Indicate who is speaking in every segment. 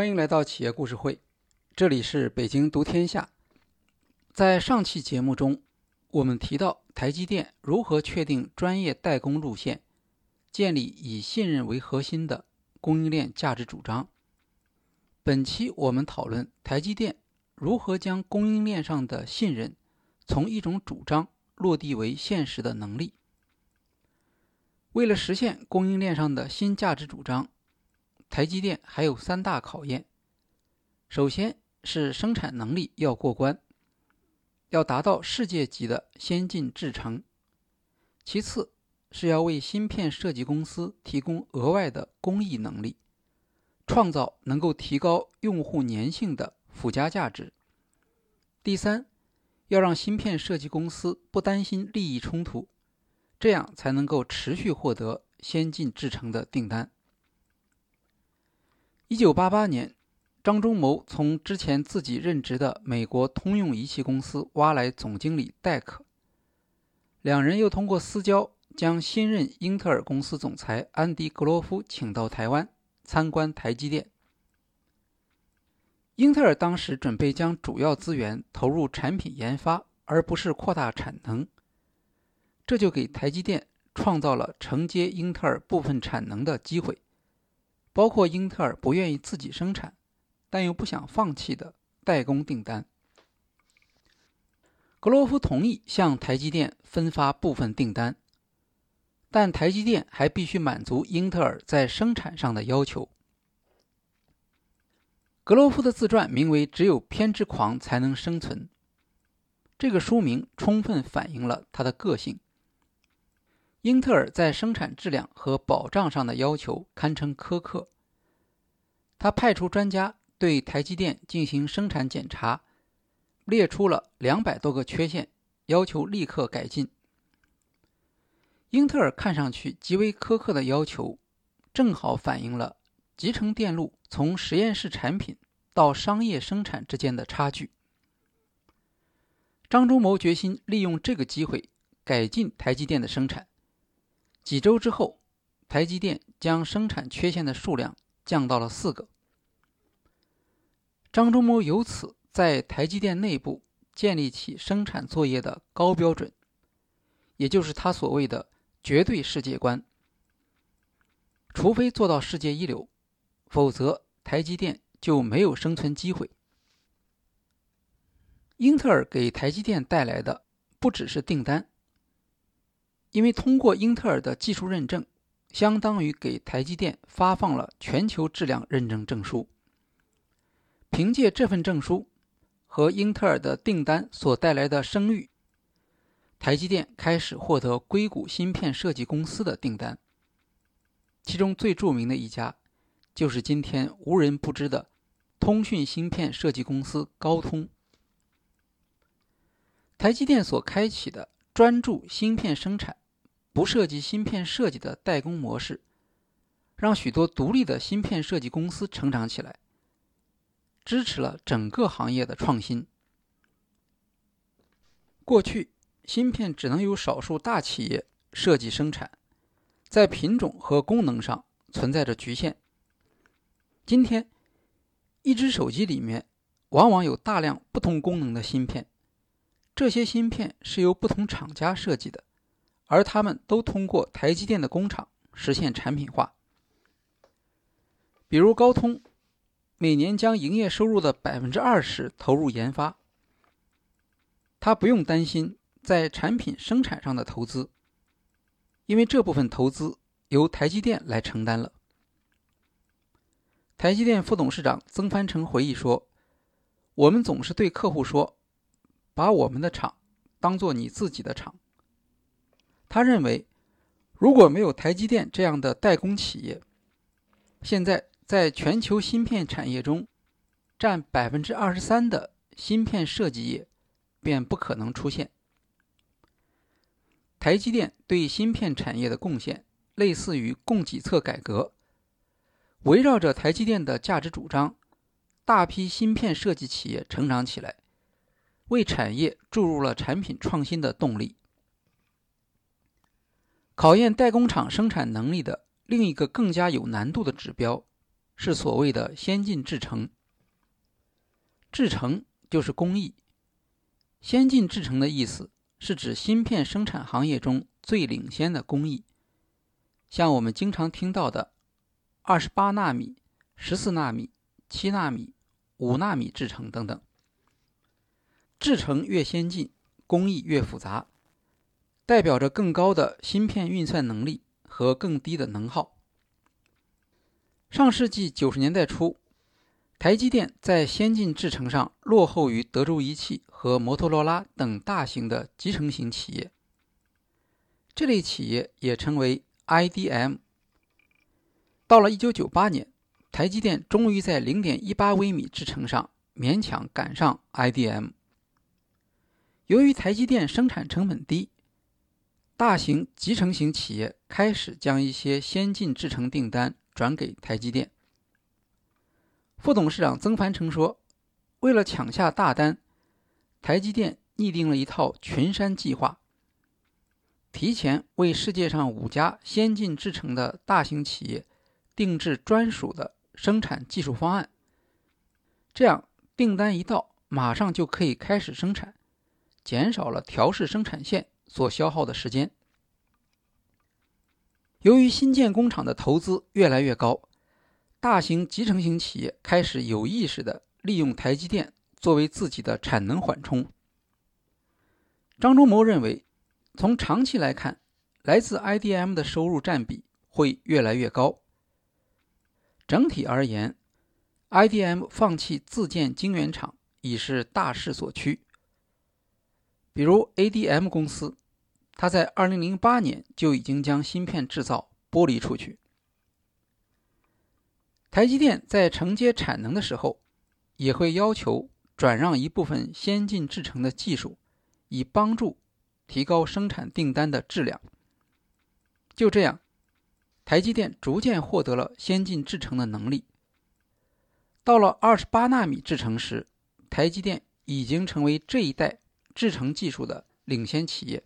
Speaker 1: 欢迎来到企业故事会，这里是北京读天下。在上期节目中，我们提到台积电如何确定专业代工路线，建立以信任为核心的供应链价值主张。本期我们讨论台积电如何将供应链上的信任从一种主张落地为现实的能力。为了实现供应链上的新价值主张。台积电还有三大考验：首先是生产能力要过关，要达到世界级的先进制程；其次是要为芯片设计公司提供额外的工艺能力，创造能够提高用户粘性的附加价值；第三，要让芯片设计公司不担心利益冲突，这样才能够持续获得先进制程的订单。一九八八年，张忠谋从之前自己任职的美国通用仪器公司挖来总经理戴克，两人又通过私交将新任英特尔公司总裁安迪·格罗夫请到台湾参观台积电。英特尔当时准备将主要资源投入产品研发，而不是扩大产能，这就给台积电创造了承接英特尔部分产能的机会。包括英特尔不愿意自己生产，但又不想放弃的代工订单。格罗夫同意向台积电分发部分订单，但台积电还必须满足英特尔在生产上的要求。格罗夫的自传名为《只有偏执狂才能生存》，这个书名充分反映了他的个性。英特尔在生产质量和保障上的要求堪称苛刻。他派出专家对台积电进行生产检查，列出了两百多个缺陷，要求立刻改进。英特尔看上去极为苛刻的要求，正好反映了集成电路从实验室产品到商业生产之间的差距。张忠谋决心利用这个机会改进台积电的生产。几周之后，台积电将生产缺陷的数量降到了四个。张忠谋由此在台积电内部建立起生产作业的高标准，也就是他所谓的绝对世界观。除非做到世界一流，否则台积电就没有生存机会。英特尔给台积电带来的不只是订单。因为通过英特尔的技术认证，相当于给台积电发放了全球质量认证证书。凭借这份证书和英特尔的订单所带来的声誉，台积电开始获得硅谷芯片设计公司的订单。其中最著名的一家，就是今天无人不知的通讯芯片设计公司高通。台积电所开启的专注芯片生产。不涉及芯片设计的代工模式，让许多独立的芯片设计公司成长起来，支持了整个行业的创新。过去，芯片只能由少数大企业设计生产，在品种和功能上存在着局限。今天，一只手机里面往往有大量不同功能的芯片，这些芯片是由不同厂家设计的。而他们都通过台积电的工厂实现产品化。比如高通，每年将营业收入的百分之二十投入研发，他不用担心在产品生产上的投资，因为这部分投资由台积电来承担了。台积电副董事长曾凡成回忆说：“我们总是对客户说，把我们的厂当做你自己的厂。”他认为，如果没有台积电这样的代工企业，现在在全球芯片产业中占百分之二十三的芯片设计业便不可能出现。台积电对芯片产业的贡献类似于供给侧改革，围绕着台积电的价值主张，大批芯片设计企业成长起来，为产业注入了产品创新的动力。考验代工厂生产能力的另一个更加有难度的指标是所谓的先进制程。制程就是工艺，先进制程的意思是指芯片生产行业中最领先的工艺，像我们经常听到的二十八纳米、十四纳米、七纳米、五纳米制程等等。制程越先进，工艺越复杂，代表着更高的芯片运算能力和更低的能耗。上世纪九十年代初，台积电在先进制程上落后于德州仪器和摩托罗拉等大型的集成型企业。这类企业也称为 IDM。到了一九九八年，台积电终于在零点一八微米制程上勉强赶上 IDM。由于台积电生产成本低，大型集成型企业开始将一些先进制程订单转给台积电。副董事长曾凡成说：“为了抢下大单，台积电拟定了一套群山计划，提前为世界上五家先进制程的大型企业定制专属的生产技术方案。这样，订单一到，马上就可以开始生产。”减少了调试生产线所消耗的时间。由于新建工厂的投资越来越高，大型集成型企业开始有意识地利用台积电作为自己的产能缓冲。张忠谋认为，从长期来看，来自 IDM 的收入占比会越来越高。整体而言，IDM 放弃自建晶圆厂已是大势所趋。比如 ADM 公司，它在2008年就已经将芯片制造剥离出去。台积电在承接产能的时候，也会要求转让一部分先进制程的技术，以帮助提高生产订单的质量。就这样，台积电逐渐获得了先进制程的能力。到了28纳米制程时，台积电已经成为这一代。制程技术的领先企业，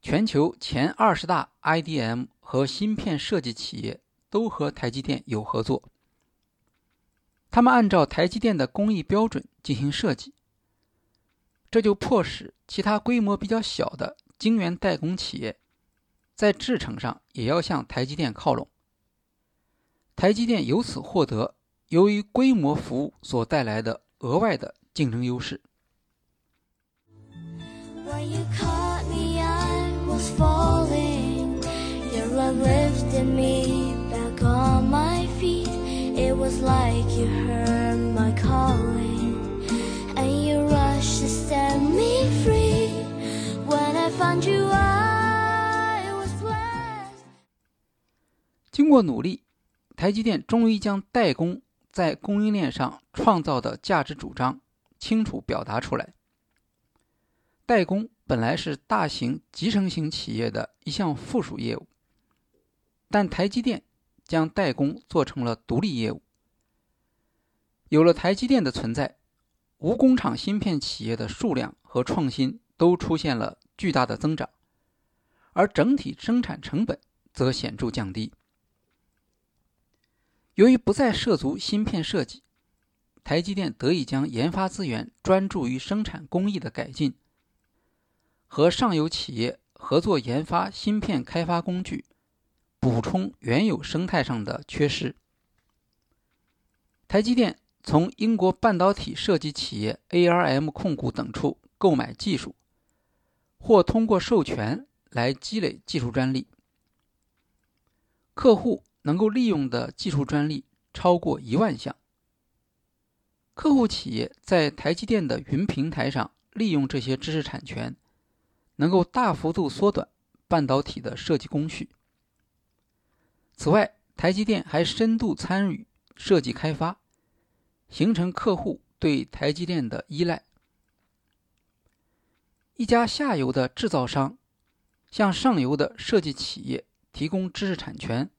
Speaker 1: 全球前二十大 IDM 和芯片设计企业都和台积电有合作。他们按照台积电的工艺标准进行设计，这就迫使其他规模比较小的晶圆代工企业在制程上也要向台积电靠拢。台积电由此获得由于规模服务所带来的额外的竞争优势。经过努力，台积电终于将代工在供应链上创造的价值主张清楚表达出来。代工本来是大型集成型企业的一项附属业务，但台积电将代工做成了独立业务。有了台积电的存在，无工厂芯片企业的数量和创新都出现了巨大的增长，而整体生产成本则显著降低。由于不再涉足芯片设计，台积电得以将研发资源专注于生产工艺的改进。和上游企业合作研发芯片开发工具，补充原有生态上的缺失。台积电从英国半导体设计企业 ARM 控股等处购买技术，或通过授权来积累技术专利。客户能够利用的技术专利超过一万项。客户企业在台积电的云平台上利用这些知识产权。能够大幅度缩短半导体的设计工序。此外，台积电还深度参与设计开发，形成客户对台积电的依赖。一家下游的制造商向上游的设计企业提供知识产权，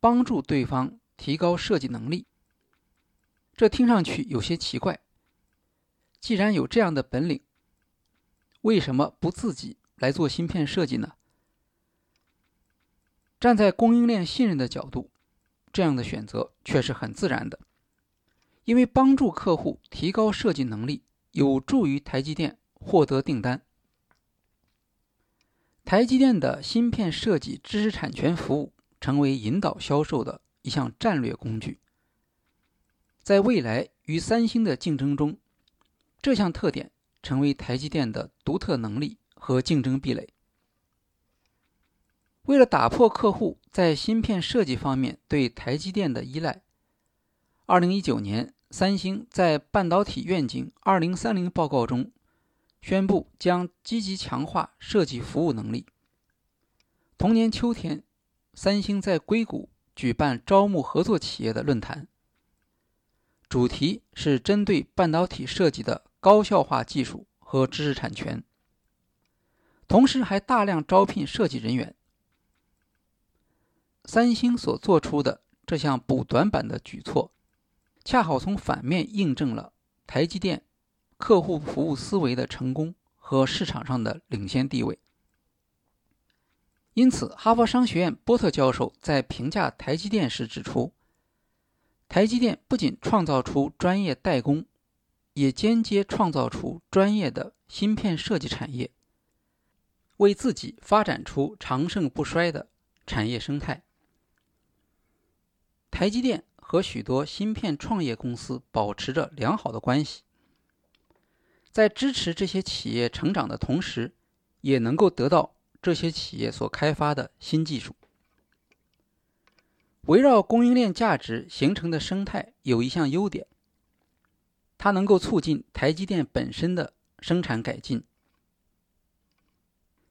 Speaker 1: 帮助对方提高设计能力。这听上去有些奇怪。既然有这样的本领，为什么不自己来做芯片设计呢？站在供应链信任的角度，这样的选择却是很自然的，因为帮助客户提高设计能力，有助于台积电获得订单。台积电的芯片设计知识产权服务成为引导销售的一项战略工具。在未来与三星的竞争中，这项特点成为台积电的独特能力和竞争壁垒。为了打破客户在芯片设计方面对台积电的依赖，2019年，三星在《半导体愿景2030》报告中宣布将积极强化设计服务能力。同年秋天，三星在硅谷举办招募合作企业的论坛，主题是针对半导体设计的高效化技术和知识产权，同时还大量招聘设计人员。三星所做出的这项补短板的举措，恰好从反面印证了台积电客户服务思维的成功和市场上的领先地位。因此，哈佛商学院波特教授在评价台积电时指出，台积电不仅创造出专业代工，也间接创造出专业的芯片设计产业，为自己发展出长盛不衰的产业生态。台积电和许多芯片创业公司保持着良好的关系，在支持这些企业成长的同时，也能够得到这些企业所开发的新技术。围绕供应链价值形成的生态有一项优点，它能够促进台积电本身的生产改进。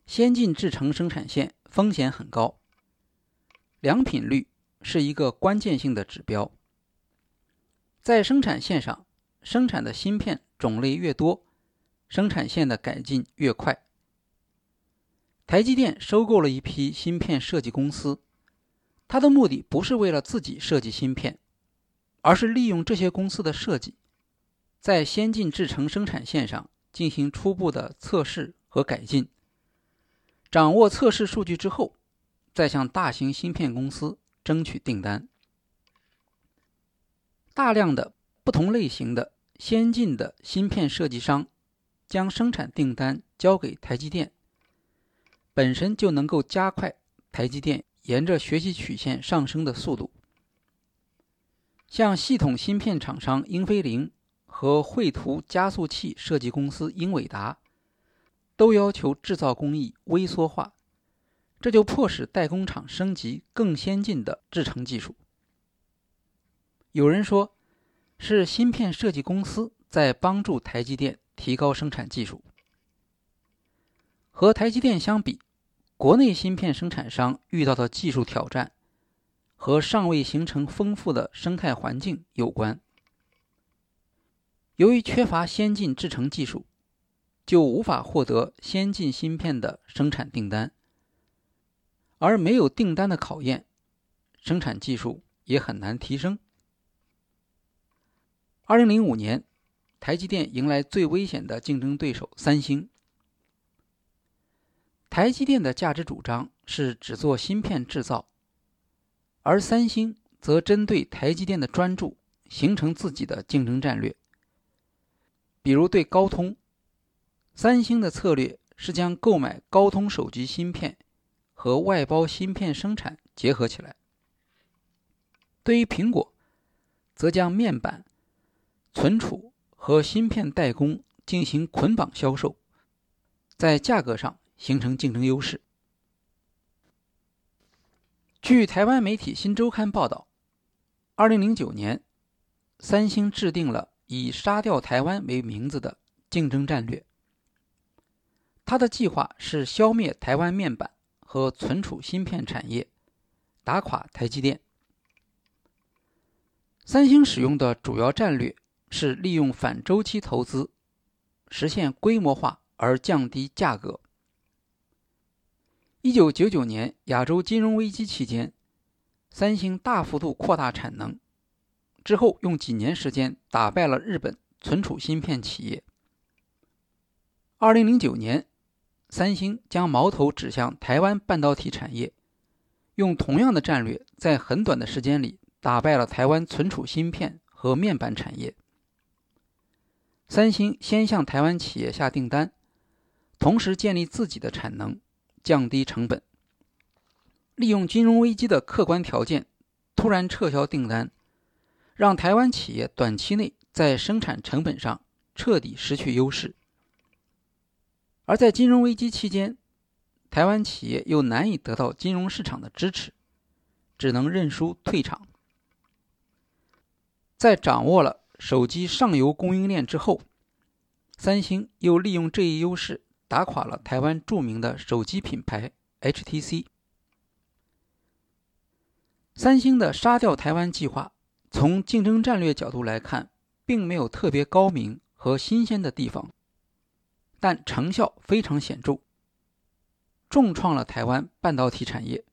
Speaker 1: 先进制程生产线风险很高，良品率。是一个关键性的指标。在生产线上，生产的芯片种类越多，生产线的改进越快。台积电收购了一批芯片设计公司，它的目的不是为了自己设计芯片，而是利用这些公司的设计，在先进制程生产线上进行初步的测试和改进。掌握测试数据之后，再向大型芯片公司。争取订单，大量的不同类型的先进的芯片设计商将生产订单交给台积电，本身就能够加快台积电沿着学习曲线上升的速度。像系统芯片厂商英飞凌和绘图加速器设计公司英伟达，都要求制造工艺微缩化。这就迫使代工厂升级更先进的制程技术。有人说，是芯片设计公司在帮助台积电提高生产技术。和台积电相比，国内芯片生产商遇到的技术挑战和尚未形成丰富的生态环境有关。由于缺乏先进制程技术，就无法获得先进芯片的生产订单。而没有订单的考验，生产技术也很难提升。二零零五年，台积电迎来最危险的竞争对手三星。台积电的价值主张是只做芯片制造，而三星则针对台积电的专注，形成自己的竞争战略。比如对高通，三星的策略是将购买高通手机芯片。和外包芯片生产结合起来。对于苹果，则将面板、存储和芯片代工进行捆绑销售，在价格上形成竞争优势。据台湾媒体《新周刊》报道，二零零九年，三星制定了以“杀掉台湾”为名字的竞争战略。他的计划是消灭台湾面板。和存储芯片产业，打垮台积电。三星使用的主要战略是利用反周期投资，实现规模化而降低价格。一九九九年亚洲金融危机期间，三星大幅度扩大产能，之后用几年时间打败了日本存储芯片企业。二零零九年。三星将矛头指向台湾半导体产业，用同样的战略，在很短的时间里打败了台湾存储芯片和面板产业。三星先向台湾企业下订单，同时建立自己的产能，降低成本。利用金融危机的客观条件，突然撤销订单，让台湾企业短期内在生产成本上彻底失去优势。而在金融危机期间，台湾企业又难以得到金融市场的支持，只能认输退场。在掌握了手机上游供应链之后，三星又利用这一优势打垮了台湾著名的手机品牌 HTC。三星的杀掉台湾计划，从竞争战略角度来看，并没有特别高明和新鲜的地方，但成效非常显著，重创了台湾半导体产业，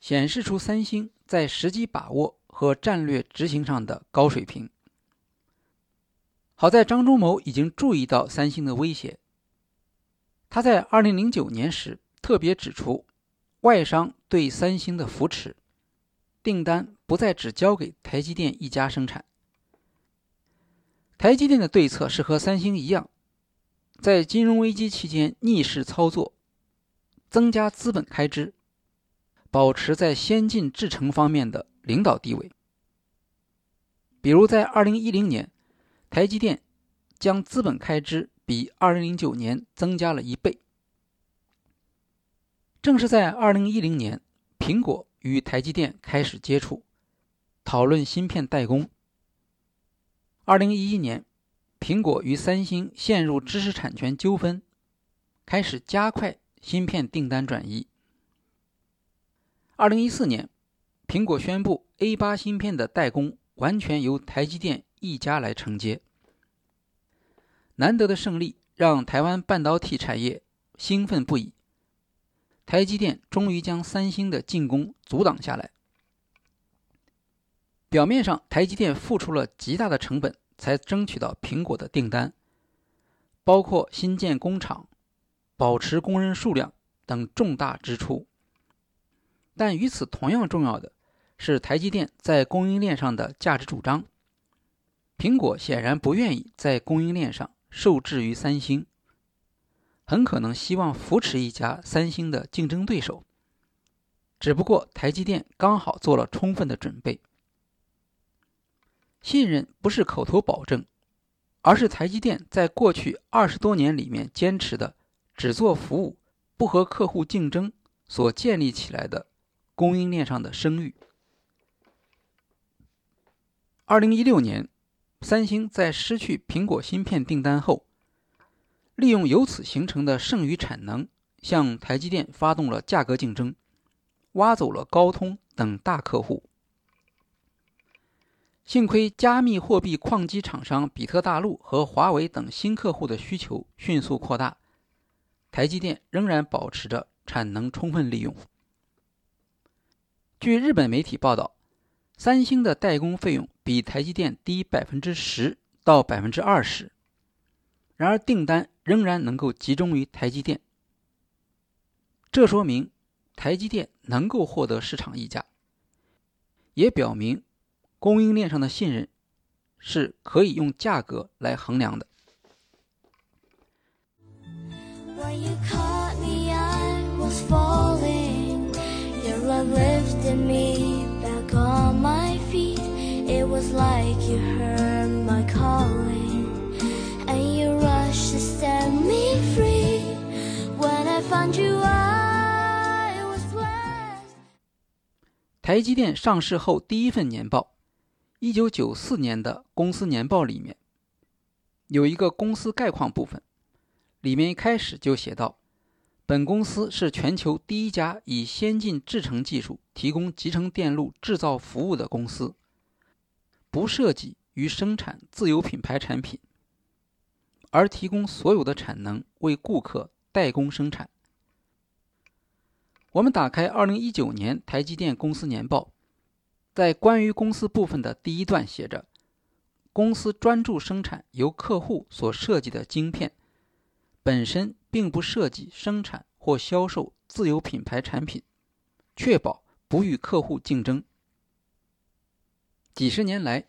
Speaker 1: 显示出三星在时机把握。和战略执行上的高水平。好在张忠谋已经注意到三星的威胁。他在2009年时特别指出，外商对三星的扶持，订单不再只交给台积电一家生产。台积电的对策是和三星一样，在金融危机期间逆势操作，增加资本开支，保持在先进制程方面的。领导地位，比如在二零一零年，台积电将资本开支比二零零九年增加了一倍。正是在二零一零年，苹果与台积电开始接触，讨论芯片代工。二零一一年，苹果与三星陷入知识产权纠纷，开始加快芯片订单转移。二零一四年。苹果宣布，A8 芯片的代工完全由台积电一家来承接。难得的胜利让台湾半导体产业兴奋不已。台积电终于将三星的进攻阻挡下来。表面上，台积电付出了极大的成本才争取到苹果的订单，包括新建工厂、保持工人数量等重大支出。但与此同样重要的。是台积电在供应链上的价值主张。苹果显然不愿意在供应链上受制于三星，很可能希望扶持一家三星的竞争对手。只不过台积电刚好做了充分的准备。信任不是口头保证，而是台积电在过去二十多年里面坚持的只做服务、不和客户竞争所建立起来的供应链上的声誉。二零一六年，三星在失去苹果芯片订单后，利用由此形成的剩余产能，向台积电发动了价格竞争，挖走了高通等大客户。幸亏加密货币矿机厂商比特大陆和华为等新客户的需求迅速扩大，台积电仍然保持着产能充分利用。据日本媒体报道。三星的代工费用比台积电低百分之十到百分之二十，然而订单仍然能够集中于台积电，这说明台积电能够获得市场溢价，也表明供应链上的信任是可以用价格来衡量的。
Speaker 2: It was like you heard my calling and you rushed to set me free. When i found you i was blessed.
Speaker 1: 台积电上市后第一份年报一九九四年的公司年报里面有一个公司概况部分里面一开始就写到本公司是全球第一家以先进制程技术提供集成电路制造服务的公司。不设计与生产自有品牌产品，而提供所有的产能为顾客代工生产。我们打开二零一九年台积电公司年报，在关于公司部分的第一段写着：公司专注生产由客户所设计的晶片，本身并不设计生产或销售自有品牌产品，确保不与客户竞争。几十年来，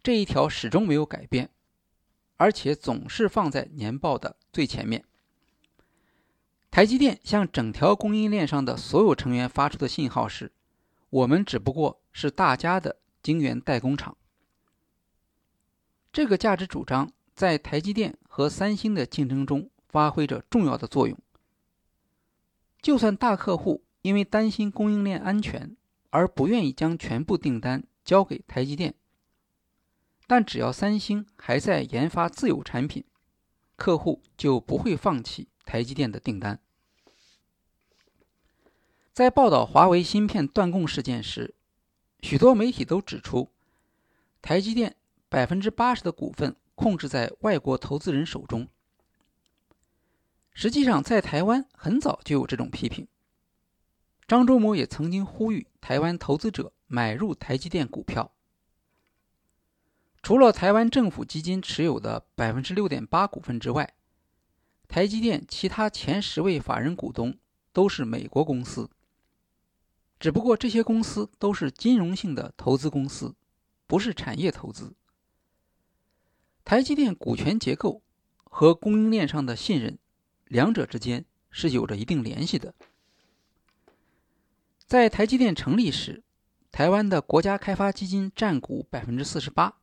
Speaker 1: 这一条始终没有改变，而且总是放在年报的最前面。台积电向整条供应链上的所有成员发出的信号是：我们只不过是大家的晶圆代工厂。这个价值主张在台积电和三星的竞争中发挥着重要的作用。就算大客户因为担心供应链安全而不愿意将全部订单交给台积电，但只要三星还在研发自有产品，客户就不会放弃。台积电的订单，在报道华为芯片断供事件时，许多媒体都指出，台积电百分之八十的股份控制在外国投资人手中。实际上，在台湾很早就有这种批评。张忠谋也曾经呼吁台湾投资者买入台积电股票。除了台湾政府基金持有的百分之六点八股份之外，台积电其他前十位法人股东都是美国公司，只不过这些公司都是金融性的投资公司，不是产业投资。台积电股权结构和供应链上的信任，两者之间是有着一定联系的。在台积电成立时，台湾的国家开发基金占股百分之四十八，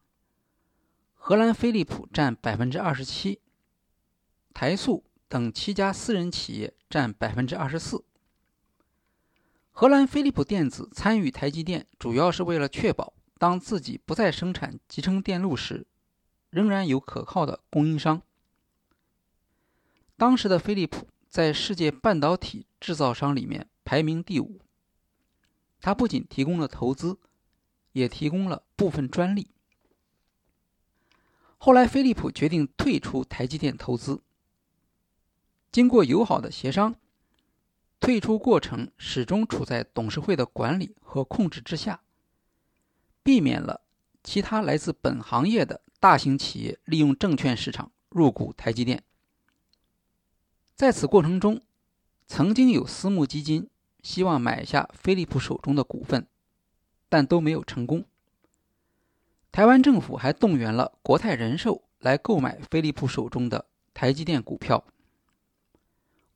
Speaker 1: 荷兰飞利浦占百分之二十七。台塑等七家私人企业占百分之二十四。荷兰飞利浦电子参与台积电，主要是为了确保当自己不再生产集成电路时，仍然有可靠的供应商。当时的飞利浦在世界半导体制造商里面排名第五。它不仅提供了投资，也提供了部分专利。后来，飞利浦决定退出台积电投资。经过友好的协商，退出过程始终处在董事会的管理和控制之下，避免了其他来自本行业的大型企业利用证券市场入股台积电。在此过程中，曾经有私募基金希望买下飞利浦手中的股份，但都没有成功。台湾政府还动员了国泰人寿来购买飞利浦手中的台积电股票。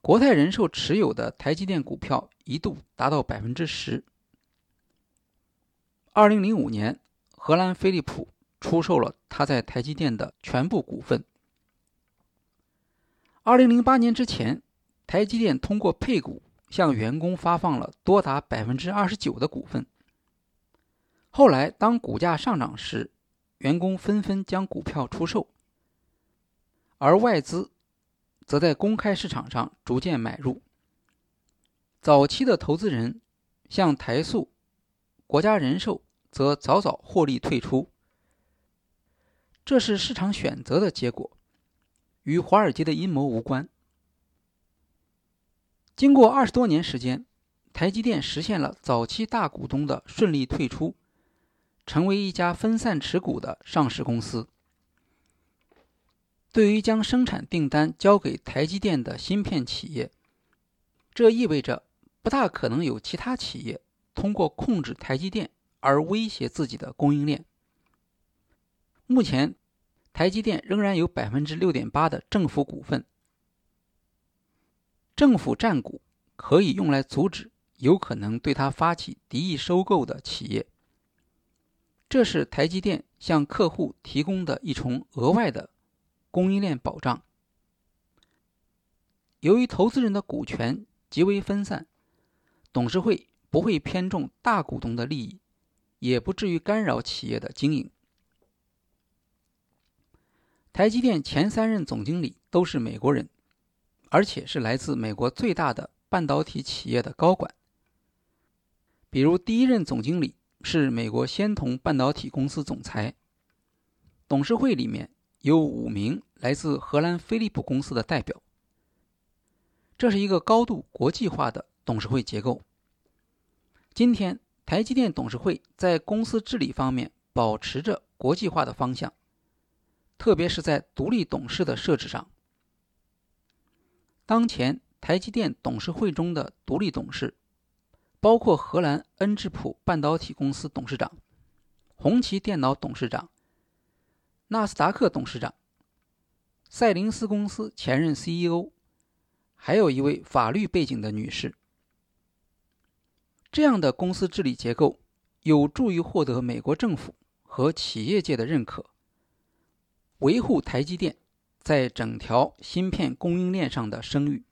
Speaker 1: 国泰人寿持有的台积电股票一度达到百分之十。二零零五年，荷兰飞利浦出售了他在台积电的全部股份。二零零八年之前，台积电通过配股向员工发放了多达百分之二十九的股份。后来，当股价上涨时，员工纷纷将股票出售，而外资。则在公开市场上逐渐买入。早期的投资人，像台塑、国家人寿，则早早获利退出。这是市场选择的结果，与华尔街的阴谋无关。经过二十多年时间，台积电实现了早期大股东的顺利退出，成为一家分散持股的上市公司。对于将生产订单交给台积电的芯片企业，这意味着不大可能有其他企业通过控制台积电而威胁自己的供应链。目前，台积电仍然有百分之六点八的政府股份，政府占股可以用来阻止有可能对他发起敌意收购的企业。这是台积电向客户提供的一重额外的。供应链保障。由于投资人的股权极为分散，董事会不会偏重大股东的利益，也不至于干扰企业的经营。台积电前三任总经理都是美国人，而且是来自美国最大的半导体企业的高管。比如，第一任总经理是美国仙童半导体公司总裁，董事会里面。有五名来自荷兰飞利浦公司的代表。这是一个高度国际化的董事会结构。今天，台积电董事会在公司治理方面保持着国际化的方向，特别是在独立董事的设置上。当前，台积电董事会中的独立董事包括荷兰恩智浦半导体公司董事长、红旗电脑董事长、纳斯达克董事长、赛灵思公司前任 CEO，还有一位法律背景的女士。这样的公司治理结构有助于获得美国政府和企业界的认可，维护台积电在整条芯片供应链上的声誉。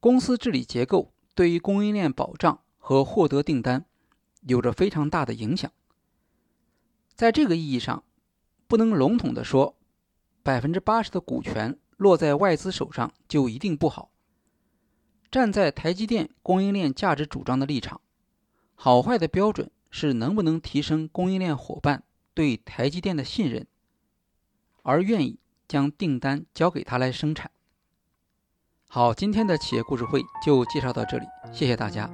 Speaker 1: 公司治理结构对于供应链保障和获得订单。有着非常大的影响。在这个意义上，不能笼统的说，百分之八十的股权落在外资手上就一定不好。站在台积电供应链价值主张的立场，好坏的标准是能不能提升供应链伙伴对台积电的信任，而愿意将订单交给他来生产。好，今天的企业故事会就介绍到这里，谢谢大家。